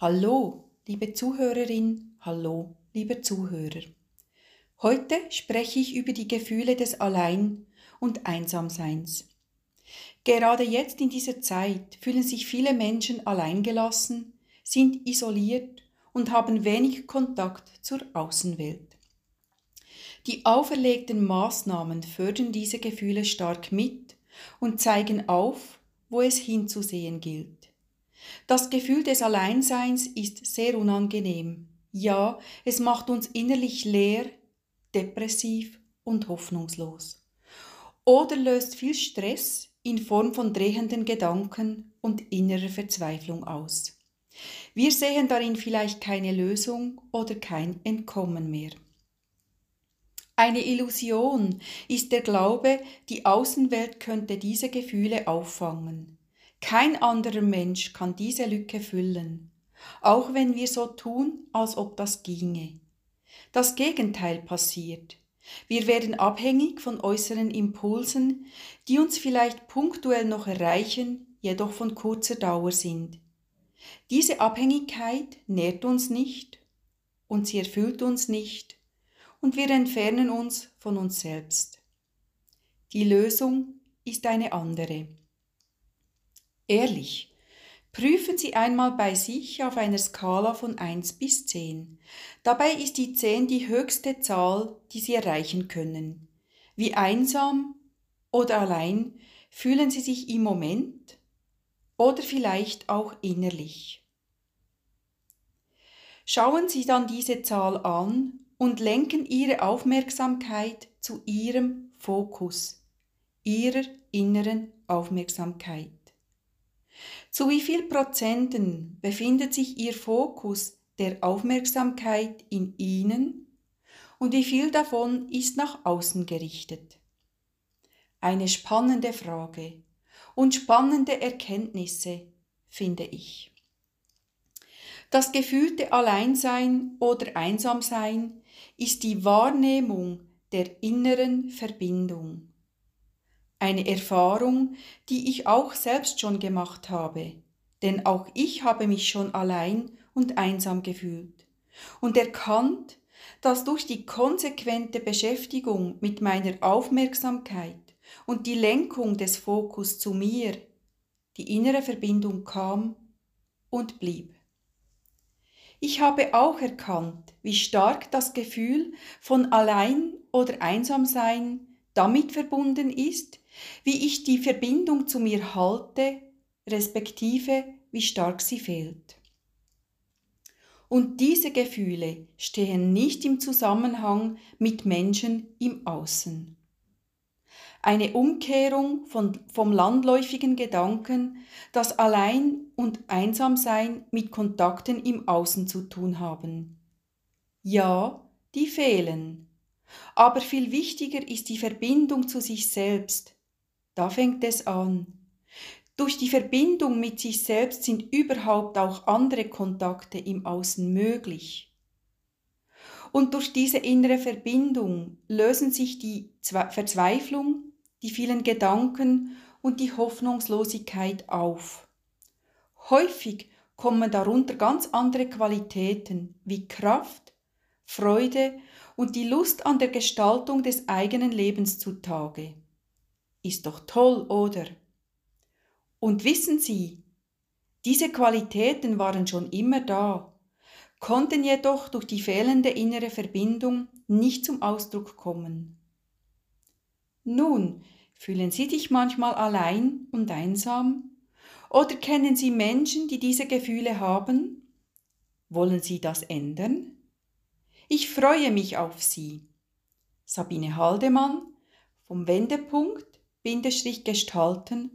Hallo, liebe Zuhörerin, hallo, lieber Zuhörer. Heute spreche ich über die Gefühle des Allein- und Einsamseins. Gerade jetzt in dieser Zeit fühlen sich viele Menschen alleingelassen, sind isoliert und haben wenig Kontakt zur Außenwelt. Die auferlegten Maßnahmen fördern diese Gefühle stark mit und zeigen auf, wo es hinzusehen gilt. Das Gefühl des Alleinseins ist sehr unangenehm. Ja, es macht uns innerlich leer, depressiv und hoffnungslos. Oder löst viel Stress in Form von drehenden Gedanken und innerer Verzweiflung aus. Wir sehen darin vielleicht keine Lösung oder kein Entkommen mehr. Eine Illusion ist der Glaube, die Außenwelt könnte diese Gefühle auffangen. Kein anderer Mensch kann diese Lücke füllen, auch wenn wir so tun, als ob das ginge. Das Gegenteil passiert. Wir werden abhängig von äußeren Impulsen, die uns vielleicht punktuell noch erreichen, jedoch von kurzer Dauer sind. Diese Abhängigkeit nährt uns nicht und sie erfüllt uns nicht und wir entfernen uns von uns selbst. Die Lösung ist eine andere. Ehrlich, prüfen Sie einmal bei sich auf einer Skala von 1 bis 10. Dabei ist die 10 die höchste Zahl, die Sie erreichen können. Wie einsam oder allein fühlen Sie sich im Moment oder vielleicht auch innerlich. Schauen Sie dann diese Zahl an und lenken Ihre Aufmerksamkeit zu Ihrem Fokus, Ihrer inneren Aufmerksamkeit. Zu wie viel Prozenten befindet sich Ihr Fokus der Aufmerksamkeit in Ihnen und wie viel davon ist nach außen gerichtet? Eine spannende Frage und spannende Erkenntnisse, finde ich. Das gefühlte Alleinsein oder Einsamsein ist die Wahrnehmung der inneren Verbindung. Eine Erfahrung, die ich auch selbst schon gemacht habe, denn auch ich habe mich schon allein und einsam gefühlt und erkannt, dass durch die konsequente Beschäftigung mit meiner Aufmerksamkeit und die Lenkung des Fokus zu mir die innere Verbindung kam und blieb. Ich habe auch erkannt, wie stark das Gefühl von allein oder Einsamsein damit verbunden ist, wie ich die Verbindung zu mir halte, respektive wie stark sie fehlt. Und diese Gefühle stehen nicht im Zusammenhang mit Menschen im Außen. Eine Umkehrung von, vom landläufigen Gedanken, dass Allein- und Einsamsein mit Kontakten im Außen zu tun haben. Ja, die fehlen. Aber viel wichtiger ist die Verbindung zu sich selbst, da fängt es an. Durch die Verbindung mit sich selbst sind überhaupt auch andere Kontakte im Außen möglich. Und durch diese innere Verbindung lösen sich die Verzweiflung, die vielen Gedanken und die Hoffnungslosigkeit auf. Häufig kommen darunter ganz andere Qualitäten wie Kraft, Freude und die Lust an der Gestaltung des eigenen Lebens zutage. Ist doch toll, oder? Und wissen Sie, diese Qualitäten waren schon immer da, konnten jedoch durch die fehlende innere Verbindung nicht zum Ausdruck kommen. Nun, fühlen Sie sich manchmal allein und einsam? Oder kennen Sie Menschen, die diese Gefühle haben? Wollen Sie das ändern? Ich freue mich auf Sie. Sabine Haldemann vom Wendepunkt gestalten.ch